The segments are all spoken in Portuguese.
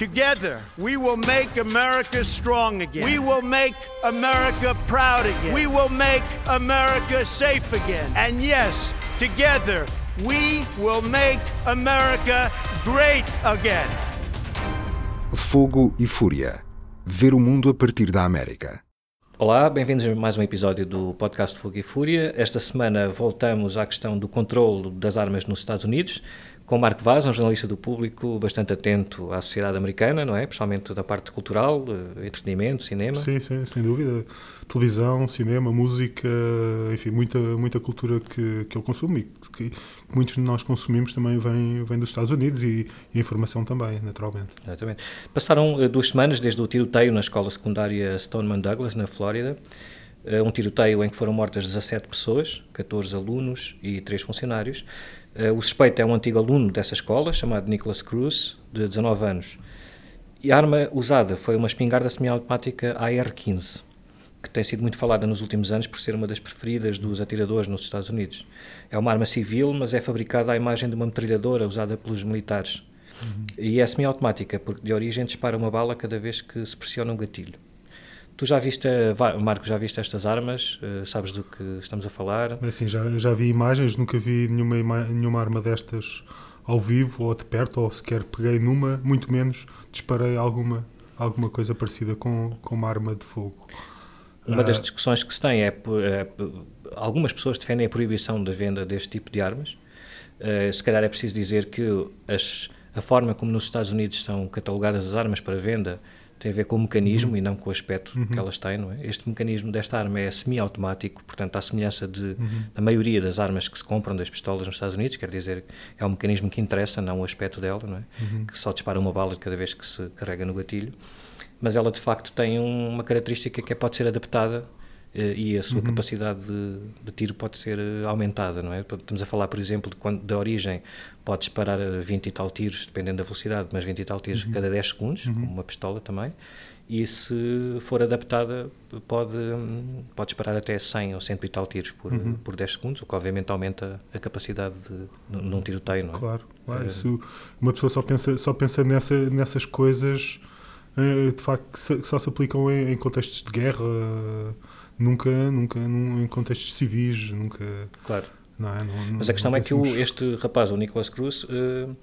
Together, we will make America strong again. We will make America proud again. We will make America safe again. And yes, together, we will make America great again. Fogo e Fúria. Ver o mundo a partir da América. Olá, bem-vindos a mais um episódio do podcast Fogo e Fúria. Esta semana voltamos à questão do controle das armas nos Estados Unidos com Marco Vaz, um jornalista do público bastante atento à sociedade americana, não é? Principalmente da parte cultural, eh, entretenimento, cinema. Sim, sim, sem dúvida. Televisão, cinema, música, enfim, muita, muita cultura que, que ele consome e que, que muitos de nós consumimos também vem, vem dos Estados Unidos e, e informação também, naturalmente. Exatamente. Passaram uh, duas semanas desde o tiroteio na escola secundária Stoneman Douglas, na Flórida. Uh, um tiroteio em que foram mortas 17 pessoas, 14 alunos e 3 funcionários. Uh, o suspeito é um antigo aluno dessa escola, chamado Nicholas Cruz, de 19 anos. E a arma usada foi uma espingarda semiautomática AR-15, que tem sido muito falada nos últimos anos por ser uma das preferidas dos atiradores nos Estados Unidos. É uma arma civil, mas é fabricada à imagem de uma metralhadora usada pelos militares. Uhum. E é semiautomática, porque de origem dispara uma bala cada vez que se pressiona um gatilho. Tu já viste, Marco, já viste estas armas? Uh, sabes do que estamos a falar? É assim, já, já vi imagens, nunca vi nenhuma, nenhuma arma destas ao vivo ou de perto, ou sequer peguei numa, muito menos disparei alguma, alguma coisa parecida com, com uma arma de fogo. Uma das ah, discussões que se tem é, é, algumas pessoas defendem a proibição da venda deste tipo de armas. Uh, se calhar é preciso dizer que as, a forma como nos Estados Unidos são catalogadas as armas para venda tem a ver com o mecanismo uhum. e não com o aspecto uhum. que elas têm, é? Este mecanismo desta arma é semi-automático, portanto, à semelhança de, uhum. da maioria das armas que se compram das pistolas nos Estados Unidos, quer dizer, é um mecanismo que interessa, não o aspecto dela, não é? Uhum. Que só dispara uma bala de cada vez que se carrega no gatilho. Mas ela, de facto, tem uma característica que é, pode ser adaptada e a sua uhum. capacidade de, de, tiro pode ser eh, aumentada, não é? Estamos a falar, por exemplo, de quando da origem pode disparar 20 e tal tiros, dependendo da velocidade, mas 20 e tal tiros uhum. cada 10 segundos, uhum. como uma pistola também, e se for adaptada pode, pode disparar até 100 ou 100 e tal tiros por, uhum. por 10 segundos, o que obviamente aumenta a capacidade de, num tiroteio, não é? Claro, claro. É. Isso, uma pessoa só pensa, só pensa nessa, nessas coisas, de facto, que só se aplicam em, em contextos de guerra nunca, nunca num, em contextos civis, nunca. Claro. Não é? não, Mas a questão é que o, este rapaz, o Nicholas Cruz, uh,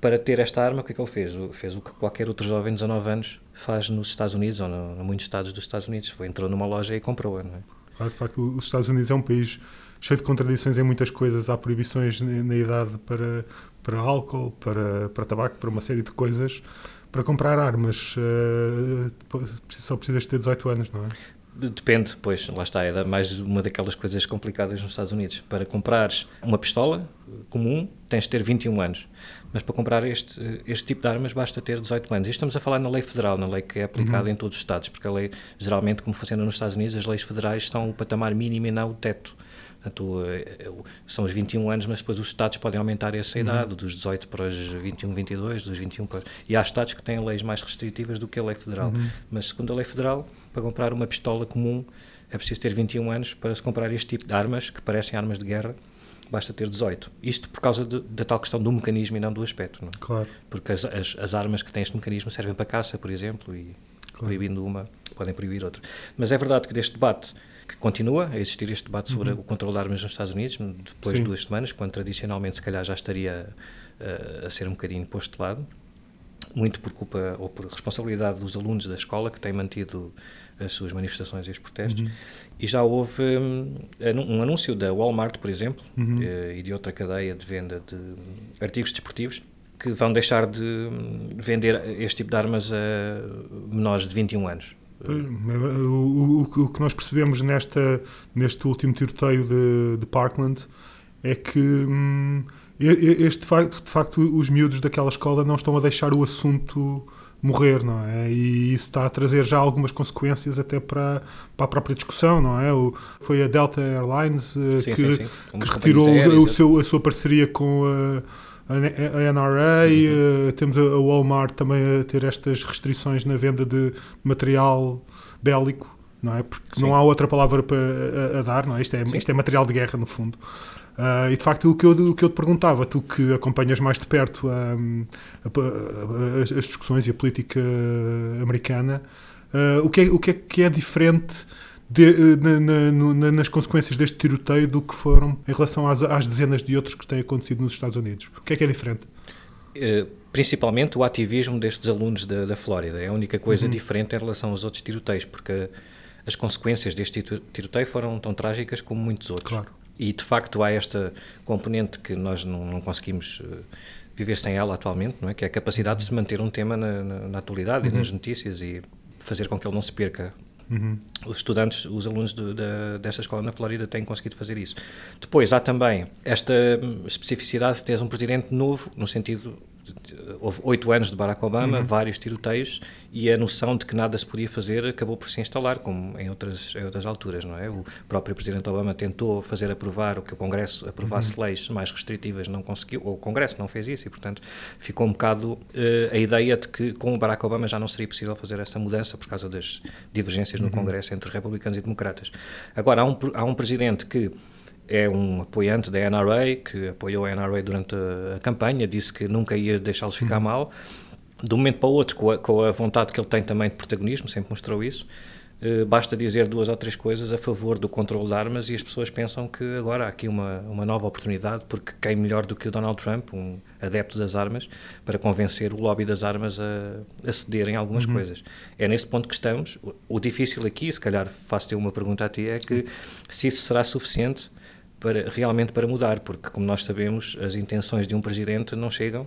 para ter esta arma, o que é que ele fez? Fez o que qualquer outro jovem de 19 anos faz nos Estados Unidos ou no, em muitos estados dos Estados Unidos. Foi, entrou numa loja e comprou-a. Não é? Claro, de facto, os Estados Unidos é um país cheio de contradições em muitas coisas. Há proibições na idade para, para álcool, para, para tabaco, para uma série de coisas. Para comprar armas, uh, só precisas ter 18 anos, não é? Depende, pois, lá está, é mais uma daquelas coisas complicadas nos Estados Unidos. Para comprares uma pistola comum, tens de ter 21 anos. Mas para comprar este, este tipo de armas basta ter 18 anos. E estamos a falar na lei federal, na lei que é aplicada uhum. em todos os Estados, porque a lei, geralmente, como funciona nos Estados Unidos, as leis federais são o patamar mínimo e não o teto. Portanto, eh, são os 21 anos, mas depois os Estados podem aumentar essa idade, uhum. dos 18 para os 21, 22, dos 21 para... E há Estados que têm leis mais restritivas do que a lei federal. Uhum. Mas, segundo a lei federal, para comprar uma pistola comum é preciso ter 21 anos para se comprar este tipo de armas, que parecem armas de guerra, basta ter 18. Isto por causa de, da tal questão do mecanismo e não do aspecto. Não é? Claro. Porque as, as, as, armas que têm este mecanismo servem para caça, por exemplo, e claro. proibindo uma, podem proibir outra. Mas é verdade que deste debate que continua a existir este debate sobre uhum. o controle de armas nos Estados Unidos, depois Sim. de duas semanas, quando tradicionalmente se calhar já estaria uh, a ser um bocadinho posto de lado, muito por culpa ou por responsabilidade dos alunos da escola que têm mantido as suas manifestações e os protestos. Uhum. E já houve um, um, anúncio da Walmart, por exemplo, uhum. Eh, e de outra cadeia de venda de artigos desportivos que vão deixar de hum, vender este tipo de armas a menores de 21 anos. O, o, o, que nós percebemos nesta, neste último tiroteio de, de Parkland é que hum, este, de, facto, de facto os miúdos daquela escola não estão a deixar o assunto morrer, não é? E isso está a trazer já algumas consequências até para, para a própria discussão, não é? O, foi a Delta Airlines uh, sim, que, sim, sim. que retirou o seu, a sua parceria com a, a, NRA, uhum. uh, temos a, Walmart também a ter estas restrições na venda de material bélico, não é? Porque não há outra palavra para a, a dar, não é? Isto é, isto é material de guerra, no fundo. Uh, e de facto, o que, eu, o que eu te perguntava, tu que acompanhas mais de perto um, a, a, as, as, discussões e a política americana, uh, o, que é, o que é que é diferente de, na, na, nas consequências deste tiroteio do que foram em relação às, às, dezenas de outros que têm acontecido nos Estados Unidos? O que é que é diferente? Uh, principalmente o ativismo destes alunos da, da Flórida. É a única coisa uhum. diferente em relação aos outros tiroteios, porque as consequências deste tiroteio foram tão trágicas como muitos outros. Claro. E de facto há esta componente que nós não, não conseguimos uh, viver sem ela atualmente, não é? que é a capacidade de se manter um tema na, na, na atualidade uhum. e nas notícias e fazer com que ele não se perca. Uhum. Os estudantes, os alunos de, de, desta escola na Flórida têm conseguido fazer isso. Depois há também esta especificidade de teres um presidente novo, no sentido houve oito anos de Barack Obama, uhum. vários tiroteios e a noção de que nada se podia fazer acabou por se instalar, como em outras, em outras alturas, não é? O próprio Presidente Obama tentou fazer aprovar o que o Congresso aprovasse uhum. leis mais restritivas, não conseguiu, ou o Congresso não fez isso e, portanto, ficou um bocado uh, a ideia de que com o Barack Obama já não seria possível fazer essa mudança por causa das divergências no uhum. Congresso entre republicanos e democratas. Agora, há um, há um presidente que é um apoiante da NRA, que apoiou a NRA durante a, campanha, disse que nunca ia deixá-los ficar uhum. mal. De um momento para o outro, com a, com a, vontade que ele tem também de protagonismo, sempre mostrou isso, eh, basta dizer duas ou três coisas a favor do controle de armas e as pessoas pensam que agora há aqui uma, uma nova oportunidade, porque quem melhor do que o Donald Trump, um adepto das armas, para convencer o lobby das armas a, a ceder em algumas uhum. coisas. É nesse ponto que estamos. O, o difícil aqui, se calhar faço-te uma pergunta a ti, é que se isso será suficiente para, realmente para mudar, porque, como nós sabemos, as intenções de um presidente não chegam,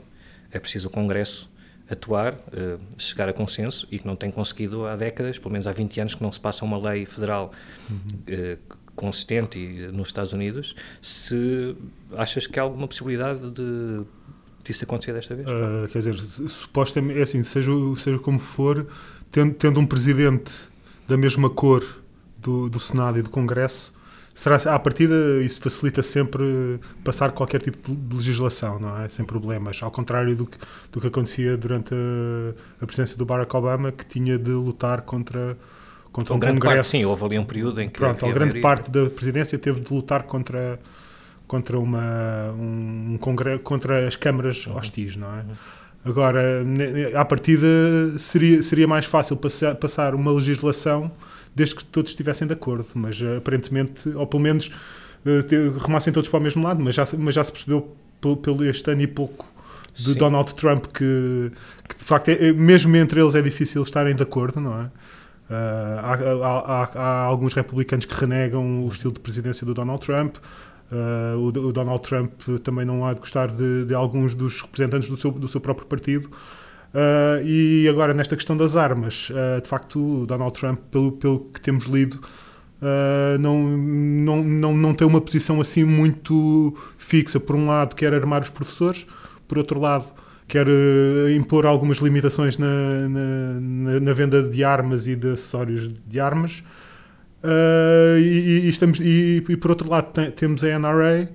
é preciso o Congresso atuar, uh, chegar a consenso e que não tem conseguido há décadas, pelo menos há 20 anos que não se passa uma lei federal uhum. uh, consistente nos Estados Unidos, se achas que há alguma possibilidade de disso acontecer desta vez? Uh, quer dizer, supostamente, é assim, seja, seja como for, tendo, tendo um presidente da mesma cor do, do Senado e do Congresso, será à partida isso facilita sempre passar qualquer tipo de legislação, não é? Sem problemas. Ao contrário do que, do que acontecia durante a, a presidência do Barack Obama, que tinha de lutar contra contra um, um grande congresso. Parte, sim, houve ali um período em que pronto, a grande parte da presidência teve de lutar contra contra uma um, um congresso contra as câmaras uhum. hostis, não é? Uhum. Agora, à partida seria seria mais fácil passar, passar uma legislação desde que todos estivessem de acordo. Mas uh, aparentemente, ou pelo menos uh, remassem todos para o mesmo lado, mas já, mas já se percebeu pelo, pelo este ano e pouco de Sim. Donald Trump que, que de facto, é, é, mesmo entre eles é difícil estarem de acordo, não é? Uh, há, há, há, há, alguns republicanos que renegam o estilo de presidência do Donald Trump. Uh, o, o, Donald Trump também não há de gostar de, de alguns dos representantes do seu, do seu próprio partido. Uh, e agora, nesta questão das armas, uh, de facto, Donald Trump, pelo, pelo que temos lido, uh, não, não, não, não tem uma posição assim muito fixa. Por um lado, quer armar os professores, por outro lado, quer impor algumas limitações na, na, na, venda de armas e de acessórios de armas. E, e, estamos, e, e, por outro lado, tem, temos a NRA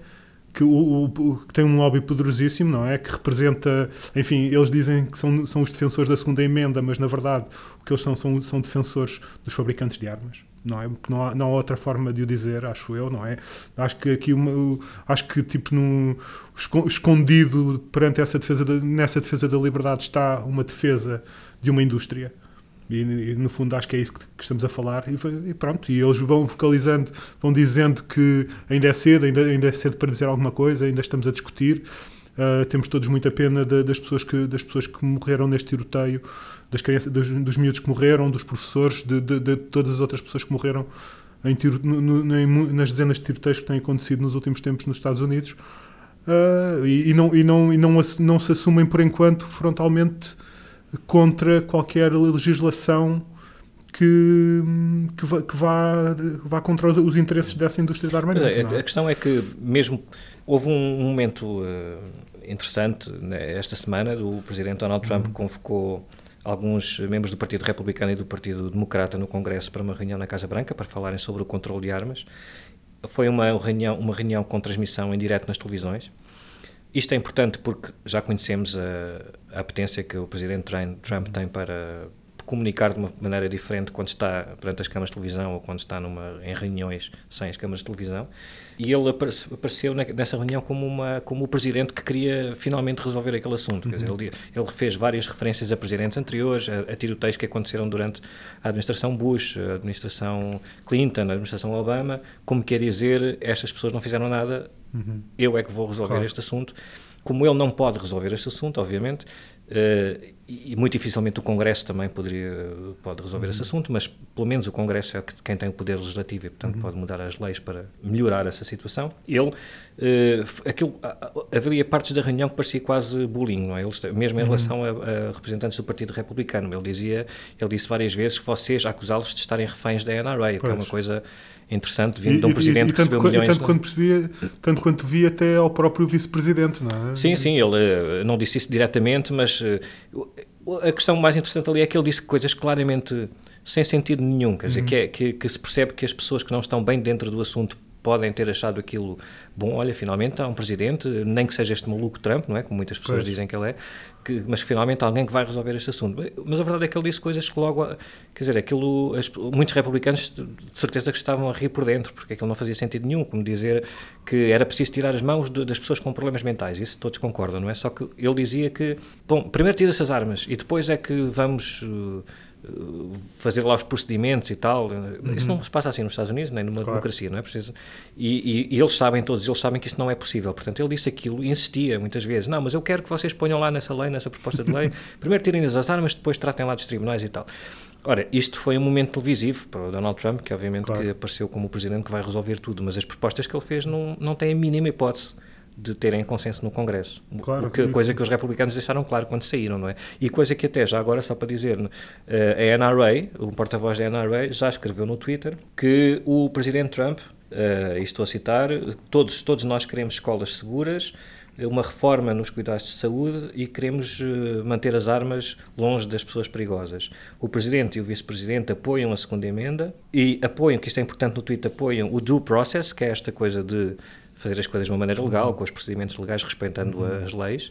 que, o, o, que tem um lobby poderosíssimo, não é? Que representa, enfim, eles dizem que são, são os defensores da segunda emenda, mas na verdade o que eles são são, são defensores dos fabricantes de armas. Não, é? não, há, não há outra forma de o dizer, acho eu, não é? Acho que aqui, uma, acho que tipo, no, escondido perante essa defesa, de, nessa defesa da liberdade está uma defesa de uma indústria e, e, no fundo acho que é isso que, que estamos a falar e, e, pronto, e eles vão vocalizando, vão dizendo que ainda é cedo, ainda, ainda é cedo para dizer alguma coisa, ainda estamos a discutir. Uh, temos todos muita pena de, das, pessoas que, das pessoas que morreram neste tiroteio, das crianças, dos, dos miúdos que morreram, dos professores, de, de, de todas as outras pessoas que morreram em tiro, no, no, nas dezenas de tiroteios que têm acontecido nos últimos tempos nos Estados Unidos. Uh, e, e, não, e, não, e não, não se assumem por enquanto frontalmente contra qualquer legislação que, que, vá, que vá, vá contra os, os, interesses dessa indústria da armamento. A, a, questão é que, mesmo, houve um, um momento uh, interessante né, esta semana, o presidente Donald Trump uhum. convocou alguns membros do Partido Republicano e do Partido Democrata no Congresso para uma reunião na Casa Branca para falarem sobre o controle de armas. Foi uma reunião, uma reunião com transmissão em direto nas televisões. Isto é importante porque já conhecemos a, a potência que o presidente Trump tem para comunicar de uma maneira diferente quando está perante as câmaras de televisão ou quando está numa, em reuniões sem as câmaras de televisão. E ele apareceu nessa reunião como, uma, como o presidente que queria finalmente resolver aquele assunto. Uhum. Quer dizer, ele, ele fez várias referências a presidentes anteriores, a, a tiroteios que aconteceram durante a administração Bush, a administração Clinton, a administração Obama, como quer dizer, estas pessoas não fizeram nada, uhum. eu é que vou resolver claro. este assunto. Como ele não pode resolver este assunto, obviamente, uh, e muito dificilmente o Congresso também poderia, pode resolver uhum. esse assunto, mas pelo menos o Congresso é quem tem o poder legislativo e, portanto, uhum. pode mudar as leis para melhorar essa situação. Ele, uh, aquilo, haveria partes da reunião que parecia quase bullying, não é? Ele, mesmo em uhum. relação a, a, representantes do Partido Republicano. Ele dizia, ele disse várias vezes que vocês acusá-los de estarem reféns da NRA, que é uma coisa interessante vindo e, de um presidente e, e, que recebeu milhões. E tanto, de... quanto percebia, tanto quanto vi até ao próprio vice-presidente, não é? Sim, sim, ele eh, não disse isso diretamente, mas eh, a questão mais interessante ali é que ele disse coisas claramente sem sentido nenhum, quer dizer, uhum. que, é, que, que, se percebe que as pessoas que não estão bem dentro do assunto podem ter achado aquilo bom, olha, finalmente há um presidente, nem que seja este maluco Trump, não é? Como muitas pessoas pois. dizem que ele é, que, mas finalmente há alguém que vai resolver este assunto. Mas a verdade é que ele disse coisas que logo, quer dizer, aquilo, as, muitos republicanos de certeza que estavam a rir por dentro, porque aquilo não fazia sentido nenhum, como dizer que era preciso tirar as mãos de, das pessoas com problemas mentais, isso todos concordam, não é? Só que ele dizia que, bom, primeiro tira essas armas e depois é que vamos... Uh, fazer lá os procedimentos e tal. Uhum. Isso não se passa assim nos Estados Unidos, nem numa claro. democracia, não é preciso. E, e, e, eles sabem, todos eles sabem que isso não é possível. Portanto, ele disse aquilo e insistia muitas vezes: não, mas eu quero que vocês ponham lá nessa lei, nessa proposta de lei, primeiro tirem as armas, depois tratem lá dos tribunais e tal. Ora, isto foi um momento televisivo para o Donald Trump, que obviamente claro. que apareceu como o presidente que vai resolver tudo, mas as propostas que ele fez não, não têm a mínima hipótese de terem consenso no Congresso. Claro, que, coisa que os republicanos deixaram claro quando saíram, não é? E coisa que até já agora, só para dizer, eh, a NRA, o porta-voz da NRA, já escreveu no Twitter que o presidente Trump, uh, estou a citar, todos, todos nós queremos escolas seguras, uma reforma nos cuidados de saúde e queremos uh, manter as armas longe das pessoas perigosas. O Presidente e o Vice-Presidente apoiam a segunda emenda e apoiam, que isto é importante no Twitter, apoiam o due process, que é esta coisa de fazer as coisas de uma maneira legal, com os procedimentos legais, respeitando uhum. as leis,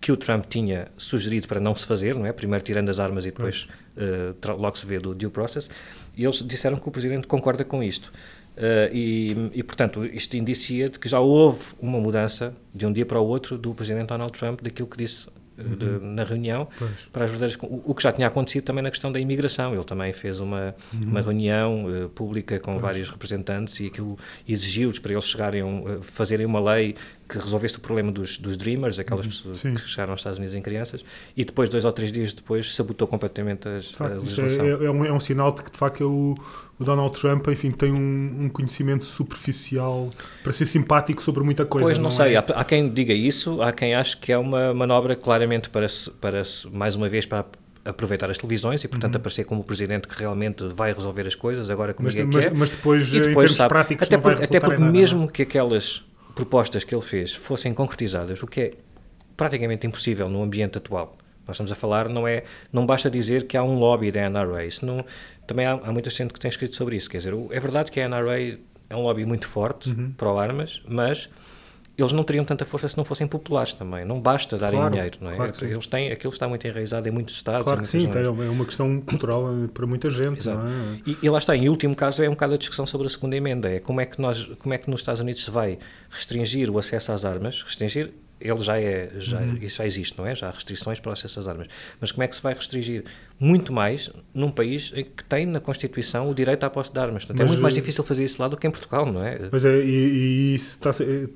que o Trump tinha sugerido para não se fazer, não é? Primeiro tirando as armas e depois uh, logo se vê do due process. E eles disseram que o presidente concorda com isto. Uh, e, e, portanto, isto indicia de que já houve uma mudança de um dia para o outro do presidente Donald Trump daquilo que disse de, uhum. na reunião pois. para as verdadeiras o, o, que já tinha acontecido também na questão da imigração ele também fez uma uhum. uma reunião uh, pública com pois. vários representantes e aquilo exigiu-lhes para eles chegarem a fazerem uma lei que resolvesse o problema dos, dos Dreamers, aquelas uhum. pessoas Sim. que chegaram aos Estados Unidos em crianças, e depois, dois ou três dias depois, sabotou completamente as, facto, a legislação. É, é, um, é, um, sinal de que, de facto, é o, o Donald Trump, enfim, tem um, um, conhecimento superficial para ser simpático sobre muita coisa. Pois, não, não sei. É? Há, há, quem diga isso, há quem ache que é uma manobra claramente para, para mais uma vez, para aproveitar as televisões e, portanto, uhum. aparecer como o presidente que realmente vai resolver as coisas, agora como mas, é mas, que é. Mas depois, e depois em sabe, práticos, até, por, até porque nada, mesmo que aquelas propostas que ele fez fossem concretizadas, o que é praticamente impossível no ambiente atual. Nós estamos a falar, não é, não basta dizer que há um lobby da NRA, não, também há, há muita gente que tem escrito sobre isso, quer dizer, é verdade que a NRA é um lobby muito forte uhum. para armas, mas eles não teriam tanta força se não fossem populares também. Não basta darem claro, dinheiro, não é? Claro eles têm, aquilo está muito enraizado em muitos estados. Claro que sim, é uma questão cultural eh, para muita gente. Exato. É? E, e, lá está, em último caso, é um bocado a discussão sobre a segunda emenda. É como é que, nós, como é que nos Estados Unidos se vai restringir o acesso às armas, restringir ele já é, já, uhum. isso já existe, não é? Já há restrições para o acesso às armas. Mas como é que se vai restringir muito mais num país que tem na Constituição o direito à posse de armas? Portanto, é muito mais eh, difícil fazer isso lá do que em Portugal, não é? Mas é, e, e isso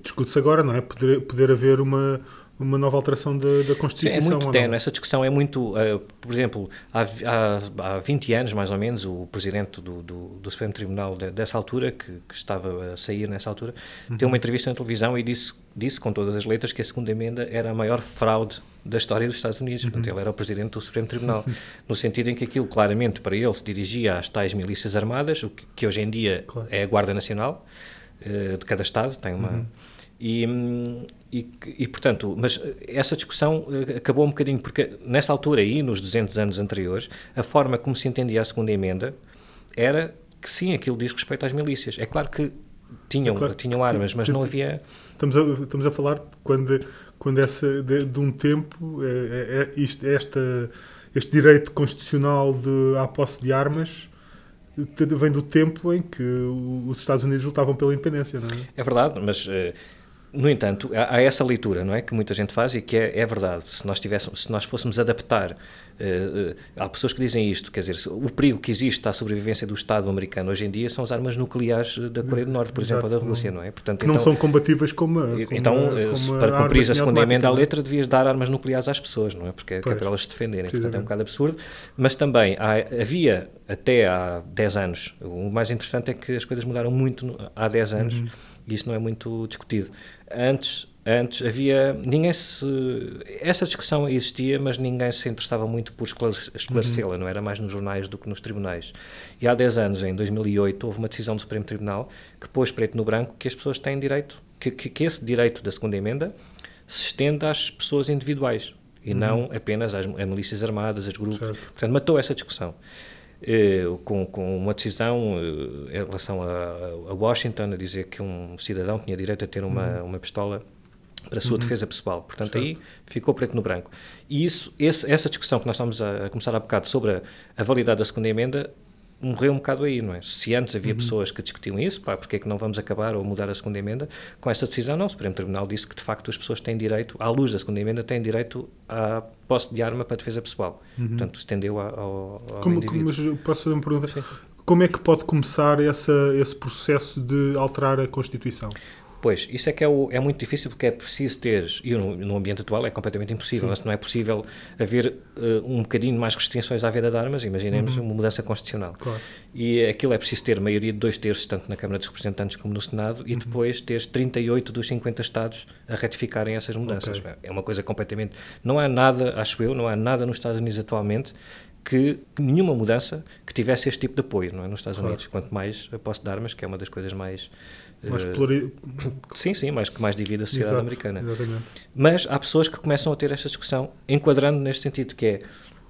discute-se agora, não é? Poder, poder haver uma uma nova alteração da, da Constituição. Sim, é muito tenue, essa discussão é muito. Uh, por exemplo, há, há, há 20 anos, mais ou menos, o presidente do, do, do Supremo Tribunal de, dessa altura, que, que, estava a sair nessa altura, uhum. deu uma entrevista na televisão e disse, disse com todas as letras que a segunda emenda era a maior fraude da história dos Estados Unidos. Uhum. Portanto, ele era o presidente do Supremo Tribunal, no sentido em que aquilo claramente para ele se dirigia às tais milícias armadas, o que, que hoje em dia claro. é a Guarda Nacional uh, de cada Estado, tem uma. Uhum. E, hum, e, e, portanto, mas essa discussão eh, acabou um bocadinho, porque nessa altura aí, nos 200 anos anteriores, a forma como se entendia a segunda emenda era que sim, aquilo diz respeito às milícias. É claro que tinham, é claro, tinham armas, mas não havia... Estamos a, estamos a falar quando, quando essa, de, de um tempo, é, é, é isto, esta este direito constitucional de, à posse de armas vem do tempo em que os Estados Unidos lutavam pela independência, não é? É verdade, mas uh, no entanto, há, há, essa leitura, não é, que muita gente faz e que é, é verdade. Se nós tivéssemos, se nós fôssemos adaptar, uh, uh, há pessoas que dizem isto, quer dizer, o perigo que existe à sobrevivência do Estado americano hoje em dia são as armas nucleares da Coreia do Norte, por Exato, exemplo, ou da Rússia, não é? Portanto, que então, não são combatíveis como, como então, como para cumprir a segunda emenda à é? letra, devias dar armas nucleares às pessoas, não é? Porque é, é para elas se defenderem. Portanto, é um bocado absurdo. Mas também há, havia até há 10 anos, o mais interessante é que as coisas mudaram muito há 10 anos. Uhum e isso não é muito discutido. Antes, antes havia. Ninguém se. Essa discussão existia, mas ninguém se interessava muito por esclarecê-la, uhum. não era mais nos jornais do que nos tribunais. E há 10 anos, em 2008, houve uma decisão do Supremo Tribunal que pôs preto no branco que as pessoas têm direito, que, que, que esse direito da segunda emenda se estende às pessoas individuais e uhum. não apenas às, às milícias armadas, aos grupos. Certo. Portanto, matou essa discussão. Eh, com, com, uma decisão eh, em relação a, a, Washington, a dizer que um cidadão tinha direito a ter uma, uhum. uma pistola para a sua uhum. defesa pessoal. Portanto, certo. aí ficou preto no branco. E isso, esse, essa discussão que nós estamos a, a começar há bocado sobre a, a validade da segunda emenda morreu um bocado aí, não é? Se antes havia uhum. pessoas que discutiam isso, pá, porque é que não vamos acabar ou mudar a segunda emenda, com esta decisão não, o Supremo Tribunal disse que de facto as pessoas têm direito, à luz da segunda emenda, têm direito à posse de arma para defesa pessoal. Uhum. Portanto, estendeu ao, ao como, mas posso fazer uma pergunta? Sim. Como é que pode começar essa, esse processo de alterar a Constituição? Pois, isso é que é, o, é, muito difícil porque é preciso ter, e no, no ambiente atual é completamente impossível, mas não é possível haver uh, um bocadinho mais restrições à venda de armas, imaginemos uhum. uma mudança constitucional. Claro. E aquilo é preciso ter maioria de dois terços, tanto na Câmara dos Representantes como no Senado, e uhum. depois ter 38 dos 50 Estados a ratificarem essas mudanças. Okay. É uma coisa completamente. Não há nada, acho eu, não há nada nos Estados Unidos atualmente que nenhuma mudança que tivesse este tipo de apoio não é? nos Estados claro. Unidos, quanto mais a posse de armas, que é uma das coisas mais mais uh, pluri... Sim, sim, mais que mais divide a sociedade Exato, americana. Exatamente. Mas há pessoas que começam a ter esta discussão, enquadrando neste sentido, que é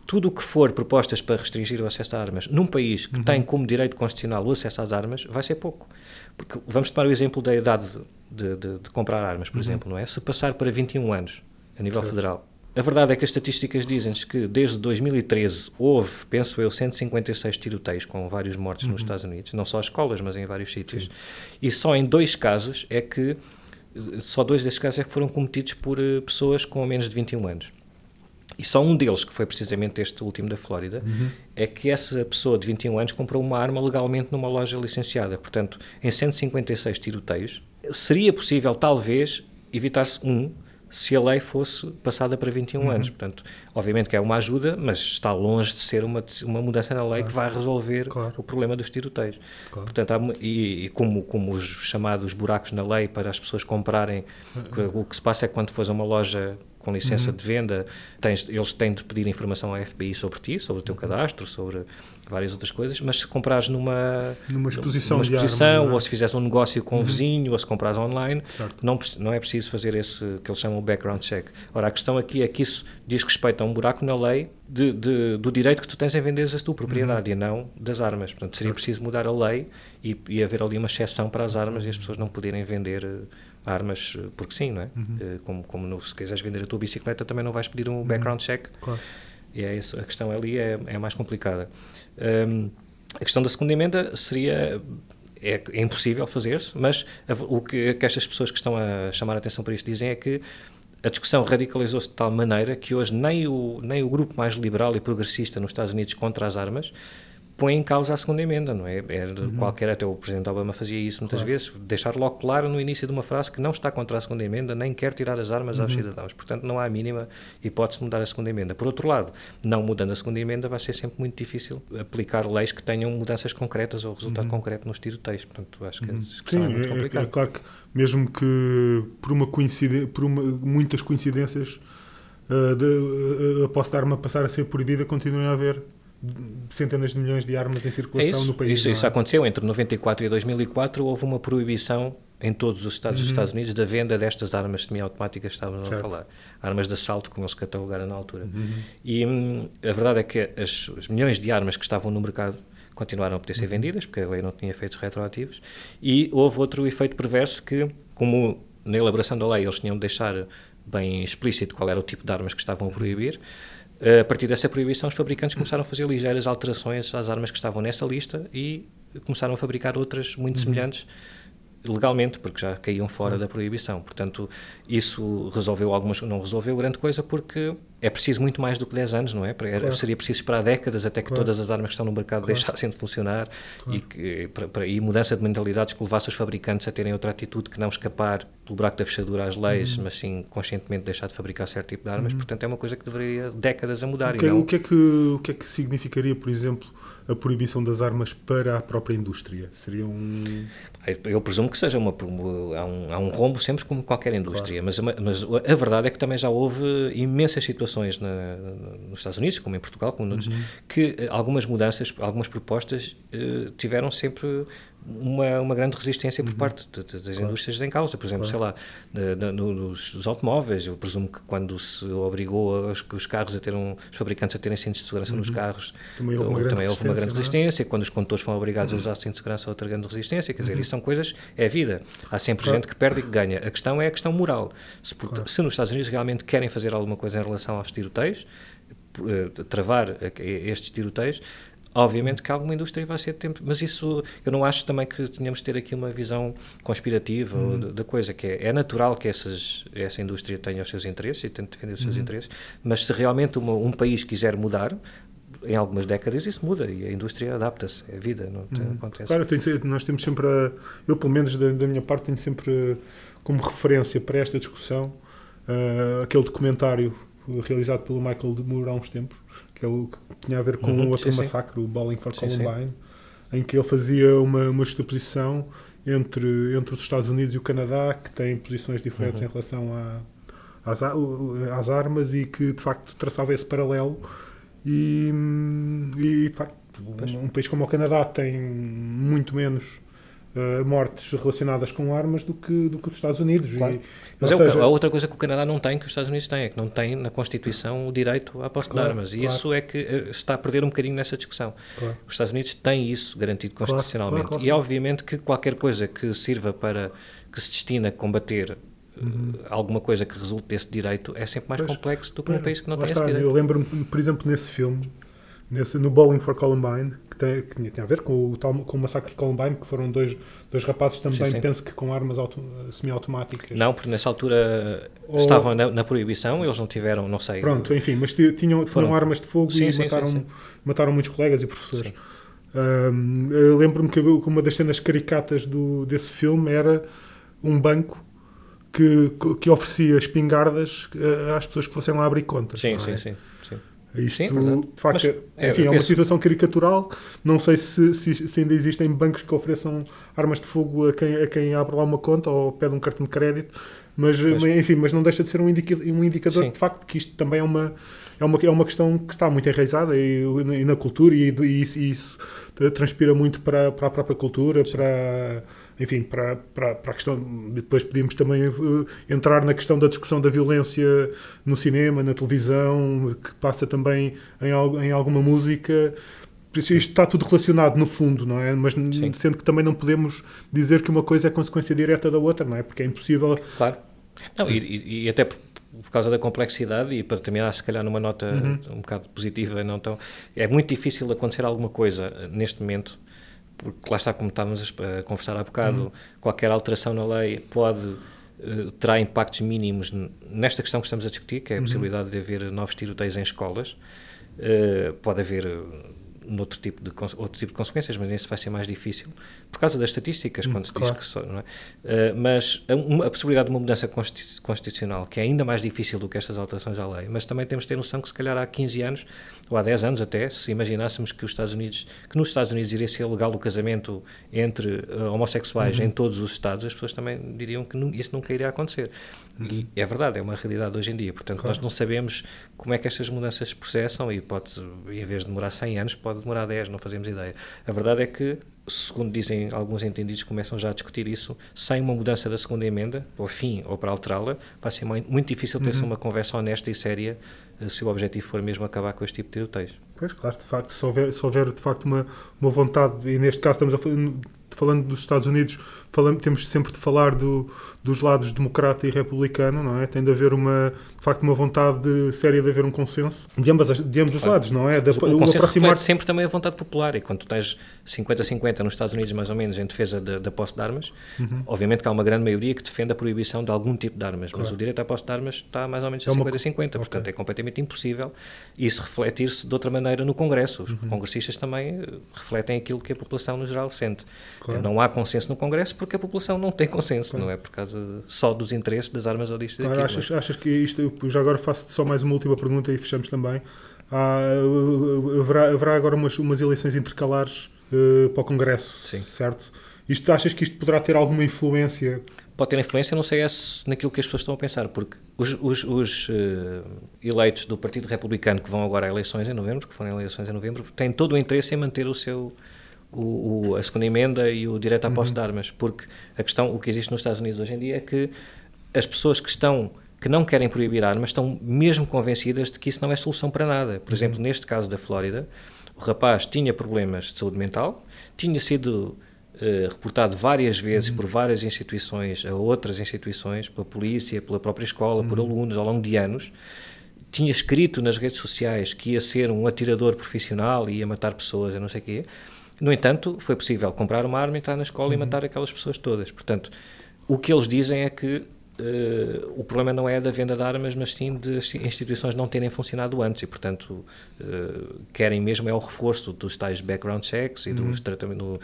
tudo o que for propostas para restringir o acesso a armas num país que uhum. tem como direito constitucional o acesso às armas, vai ser pouco. Porque vamos tomar o exemplo da idade de, de, de comprar armas, por uhum. exemplo, não é? Se passar para 21 anos a nível federal, a verdade é que as estatísticas dizem-nos que desde 2013 houve, penso eu, 156 tiroteios com vários mortos uhum. nos Estados Unidos, não só escolas, mas em vários sítios. Sim. E só em dois casos é que, só dois desses casos é que foram cometidos por uh, pessoas com menos de 21 anos. E só um deles, que foi precisamente este último da Flórida, uhum. é que essa pessoa de 21 anos comprou uma arma legalmente numa loja licenciada. Portanto, em 156 tiroteios, seria possível, talvez, evitar-se um se a lei fosse passada para 21 uhum. anos. Portanto, obviamente que é uma ajuda, mas está longe de ser uma, uma mudança na lei claro. que vai resolver claro. o problema dos tiroteios. Claro. Portanto, há, e, e, como, como os chamados buracos na lei para as pessoas comprarem, uhum. o que se passa é que quando fores a uma loja com licença uhum. de venda, tens, eles têm de pedir informação à FBI sobre ti, sobre o teu cadastro, sobre várias outras coisas, mas se comprares numa, numa exposição, numa exposição arma, é? ou se fizeres um negócio com um uhum. vizinho, ou se comprares online, não, não é preciso fazer esse que eles chamam background check. Ora, a questão aqui é que isso diz respeito a um buraco na lei de, de, do direito que tu tens em vender a tua propriedade uhum. e não das armas. Portanto, seria preciso mudar a lei e, e haver ali uma exceção para as armas e as pessoas não poderem vender eh, armas eh, porque sim, não é? Uhum. Eh, como, como no, se quiseres vender a tua bicicleta também não vais pedir um uhum. background check. Claro. E é isso, a questão ali é, é mais complicada. Um, a questão da segunda emenda seria é, é impossível fazer-se, mas a, o que, que estas pessoas que estão a chamar a atenção para isto dizem é que a discussão radicalizou-se de tal maneira que hoje nem o, nem o grupo mais liberal e progressista nos Estados Unidos contra as armas põe em causa a segunda emenda, não é? é uhum. Qualquer, até o Presidente Obama fazia isso muitas claro. vezes, deixar logo claro no início de uma frase que não está contra a segunda emenda, nem quer tirar as armas uhum. aos cidadãos. Portanto, não há a mínima hipótese de mudar a segunda emenda. Por outro lado, não mudando a segunda emenda, vai ser sempre muito difícil aplicar leis que tenham mudanças concretas ou resultado uhum. concreto nos tiroteios. Portanto, acho que a uhum. discussão Sim, é muito complicada. É, é, claro que, mesmo que por, uma coincidência, por uma, muitas coincidências, uh, de, uh, a posse de arma passar a ser proibida, continuem a haver centenas de milhões de armas em circulação é no país. Isso, é? isso aconteceu entre 94 e 2004. Houve uma proibição em todos os estados uhum. dos Estados Unidos da venda destas armas semiautomáticas que estávamos certo. a falar. Armas de assalto, como eles catalogaram na altura. Uhum. E hum, a verdade é que as, as, milhões de armas que estavam no mercado continuaram a poder ser uhum. vendidas, porque a lei não tinha efeitos retroativos. E houve outro efeito perverso que, como na elaboração da lei eles tinham de deixar bem explícito qual era o tipo de armas que estavam a proibir, A partir dessa proibição, os fabricantes começaram a fazer ligeiras alterações às armas que estavam nessa lista e começaram a fabricar outras muito uhum. semelhantes legalmente, porque já caíam fora uhum. da proibição. Portanto, isso resolveu algumas, não resolveu grande coisa porque é preciso muito mais do que 10 anos, não é? Claro. Seria preciso esperar décadas até que claro. todas as armas que estão no mercado claro. deixassem de funcionar e, que, para, para, e mudança de mentalidades que levasse os fabricantes a terem outra atitude que não escapar pelo buraco da fechadura às leis, uhum. mas sim conscientemente deixar de fabricar certo tipo de armas. Uhum. Portanto, é uma coisa que deveria décadas a mudar. O que, não... o que, é, que, o que é que significaria, por exemplo, a proibição das armas para a própria indústria? Seria um. Eu presumo que seja uma. Há um, há um rombo sempre como qualquer indústria, mas, mas a verdade é que também já houve imensas situações na, nos Estados Unidos, como em Portugal, como uhum. que eh, algumas mudanças, algumas propostas uh, tiveram sempre uma, uma grande resistência por uhum. parte de, de, das claro. indústrias em causa. Por exemplo, claro. sei lá, nos, nos, automóveis, eu presumo que quando se obrigou os, os carros a ter um, os fabricantes a terem cintos de segurança uhum. nos carros, também houve uma, também houve uma grande resistência. É? Quando os condutores foram obrigados uhum. a usar cinto de segurança, outra grande resistência. Quer dizer, uhum. isso são coisas, é vida. Há sempre claro. gente que perde e que ganha. A questão é a questão moral. Se, por, se nos Estados Unidos realmente querem fazer alguma coisa em relação aos tiroteios, eh, travar estes tiroteios, Obviamente que alguma indústria vai ser tempo, mas isso eu não acho também que tenhamos de ter aqui uma visão conspirativa uhum. da coisa, que é, é, natural que essas, essa indústria tenha os seus interesses e tente defender os seus uhum. interesses, mas se realmente uma, um país quiser mudar, em algumas décadas isso muda e a indústria adapta-se, é a vida, não uhum. acontece. Claro, nós temos sempre, a, eu pelo menos da, da, minha parte, tenho sempre como referência para esta discussão uh, aquele documentário realizado pelo Michael de Moore há uns tempos, que é o que tinha a ver com uhum, outro sim, massacre, sim. o Bowling for sim, Columbine, em que ele fazia uma, uma justaposição entre, entre os Estados Unidos e o Canadá, que têm posições diferentes uhum. em relação a, às, às armas e que de facto traçava esse paralelo. E, e de facto, um, um país como o Canadá tem muito menos uh, mortes relacionadas com armas do que, do que os Estados Unidos. Claro. E, Mas é seja, a outra coisa que o Canadá não tem que os Estados Unidos têm, é que não tem na Constituição o direito à posse claro, de armas. E claro. isso é que uh, está a perder um bocadinho nessa discussão. Os Estados Unidos têm isso garantido constitucionalmente. E obviamente que qualquer coisa que sirva para, que se destina a combater Uhum. alguma coisa que resulte desse direito é sempre mais pois, complexo do que num país que não tem está, esse direito. Eu lembro-me, por exemplo, nesse filme, nesse, no Bowling for Columbine, que, tem, que tinha a ver com o, com o massacre de Columbine, que foram dois, dois rapazes também, sim, sim. penso que com armas semiautomáticas. Não, porque nessa altura Ou... estavam na, na, proibição, eles não tiveram, não sei. Pronto, enfim, mas tinham, foram armas de fogo sim, e mataram, mataram muitos colegas e professores. Um, eu lembro-me que uma das cenas caricatas do, desse filme era um banco que, que oferecia espingardas eh, às pessoas que fossem lá abrir contas. Sim, é? sim, sim. Isto, Sim, de facto, Mas, é, enfim, é uma situação caricatural. Não sei se, se, se, ainda existem bancos que ofereçam armas de fogo a quem, a quem abre lá uma conta ou pede um cartão de crédito. Mas, enfim, mas não deixa de ser um, indica, um indicador Sim. de facto que isto também é uma, é uma, é uma questão que está muito enraizada e, e na cultura e, isso, e, isso, transpira muito para, para a própria cultura, Sim. para enfim, para, para, para a questão. Depois podíamos também uh, entrar na questão da discussão da violência no cinema, na televisão, que passa também em, em alguma música. Isto está tudo relacionado no fundo, não é? Mas Sim. sendo que também não podemos dizer que uma coisa é consequência direta da outra, não é? Porque é impossível. Claro. Não, e, e até por, por causa da complexidade e para terminar se calhar numa nota uhum. um bocado positiva não tão é muito difícil acontecer alguma coisa neste momento porque lá está, como estávamos a conversar há bocado, uhum. qualquer alteração na lei pode uh, terá impactos mínimos nesta questão que estamos a discutir, que é a uhum. possibilidade de haver novos tiroteios em escolas. Uh, pode haver noutro tipo de outro tipo de consequências, mas nesse vai ser mais difícil por causa das estatísticas hum, quando se claro. diz que só, não é? Uh, mas a, uma, a, possibilidade de uma mudança constitucional que é ainda mais difícil do que estas alterações à lei, mas também temos de ter noção que se calhar há 15 anos ou há 10 anos até, se imaginássemos que os Estados Unidos, que nos Estados Unidos iria ser legal o casamento entre uh, homossexuais uhum. em todos os estados, as pessoas também diriam que isso nunca iria acontecer. Uhum. E é verdade, é uma realidade hoje em dia. Portanto, claro. nós não sabemos como é que estas mudanças se processam e pode, em vez de demorar 100 anos, pode demorar 10, não fazemos ideia. A verdade é que, segundo dizem alguns entendidos, começam já a discutir isso, sem uma mudança da segunda emenda, ou fim, ou para alterá-la, vai ser muito difícil ter-se uhum. uma conversa honesta e séria eh, se o objetivo for mesmo acabar com este tipo de tiroteios. Pois, claro, de facto, se houver, se houver de facto uma, uma vontade, e neste caso estamos a, falando dos Estados Unidos, falamos, temos sempre de falar do, dos lados democrata e republicano, não é? Tem de haver uma, de facto, uma vontade de, séria de haver um consenso de, ambas, de ambos os lados, não é? Da, o consenso aproximar... reflete sempre também a vontade popular e quando tu tens 50-50 nos Estados Unidos, mais ou menos, em defesa da, da posse de armas, uhum. obviamente que há uma grande maioria que defende a proibição de algum tipo de armas, claro. mas o direito à posse de armas está mais ou menos a 50-50, é uma... portanto okay. é completamente impossível isso refletir-se de outra maneira no Congresso. Os uhum. congressistas também eh, refletem aquilo que a população no geral sente. Claro. Não há consenso no Congresso porque a população não tem consenso, claro. não é por causa só dos interesses das armas ou disto claro, achas, achas que isto, eu já agora faço só mais uma última pergunta e fechamos também. Há, haverá, haverá agora umas, umas eleições intercalares uh, para o Congresso, Sim. certo? Isto, achas que isto poderá ter alguma influência pode ter influência, não sei é se naquilo que as pessoas estão a pensar, porque os, os, os uh, eleitos do Partido Republicano que vão agora a eleições em novembro, que foram eleições em novembro, têm todo o interesse em manter o seu o, o, a segunda emenda e o direito à posse uhum. de armas, porque a questão, o que existe nos Estados Unidos hoje em dia é que as pessoas que estão que não querem proibir armas estão mesmo convencidas de que isso não é solução para nada. Por uhum. exemplo, neste caso da Flórida, o rapaz tinha problemas de saúde mental, tinha sido Uh, reportado várias vezes uhum. por várias instituições, a outras instituições, pela polícia, pela própria escola, uhum. por alunos ao longo de anos. Tinha escrito nas redes sociais que ia ser um atirador profissional e ia matar pessoas, eu não sei o quê. No entanto, foi possível comprar uma arma, entrar na escola uhum. e matar aquelas pessoas todas. Portanto, o que eles dizem é que Uh, o problema não é da venda de armas, mas sim de instituições não terem funcionado antes e, portanto, uh, querem mesmo é o reforço dos tais background checks e uhum. dos tratamentos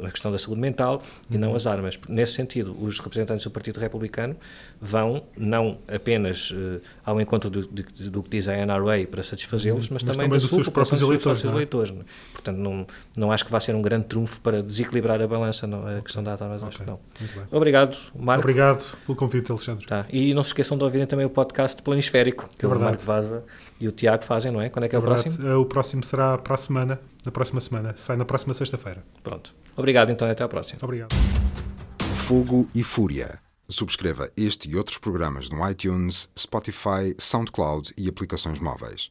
na questão da saúde mental uhum. e não uhum. as armas. Nesse sentido, os representantes do Partido Republicano vão não apenas uh, ao encontro do, do, do, que diz a NRA para satisfazê-los, uhum. mas, mas, também, também da sua população, dos eleitores. Não é? eleitores não é? Portanto, não, não acho que vai ser um grande trunfo para desequilibrar a balança, não, a questão da armas, okay. acho que não. Obrigado, Marco. Obrigado obrigado pelo convite, Alexandre. Tá. E não se esqueçam de ouvirem também o podcast Planisférico, que é o Marco Vaza e o Tiago fazem, não é? Quando é que é, é o verdade. próximo? É, o próximo será para a semana, na próxima semana. Sai na próxima sexta-feira. Pronto. Obrigado então e até à próxima. Obrigado. Fogo e Fúria. Subscreva este e outros programas no iTunes, Spotify, SoundCloud e aplicações móveis.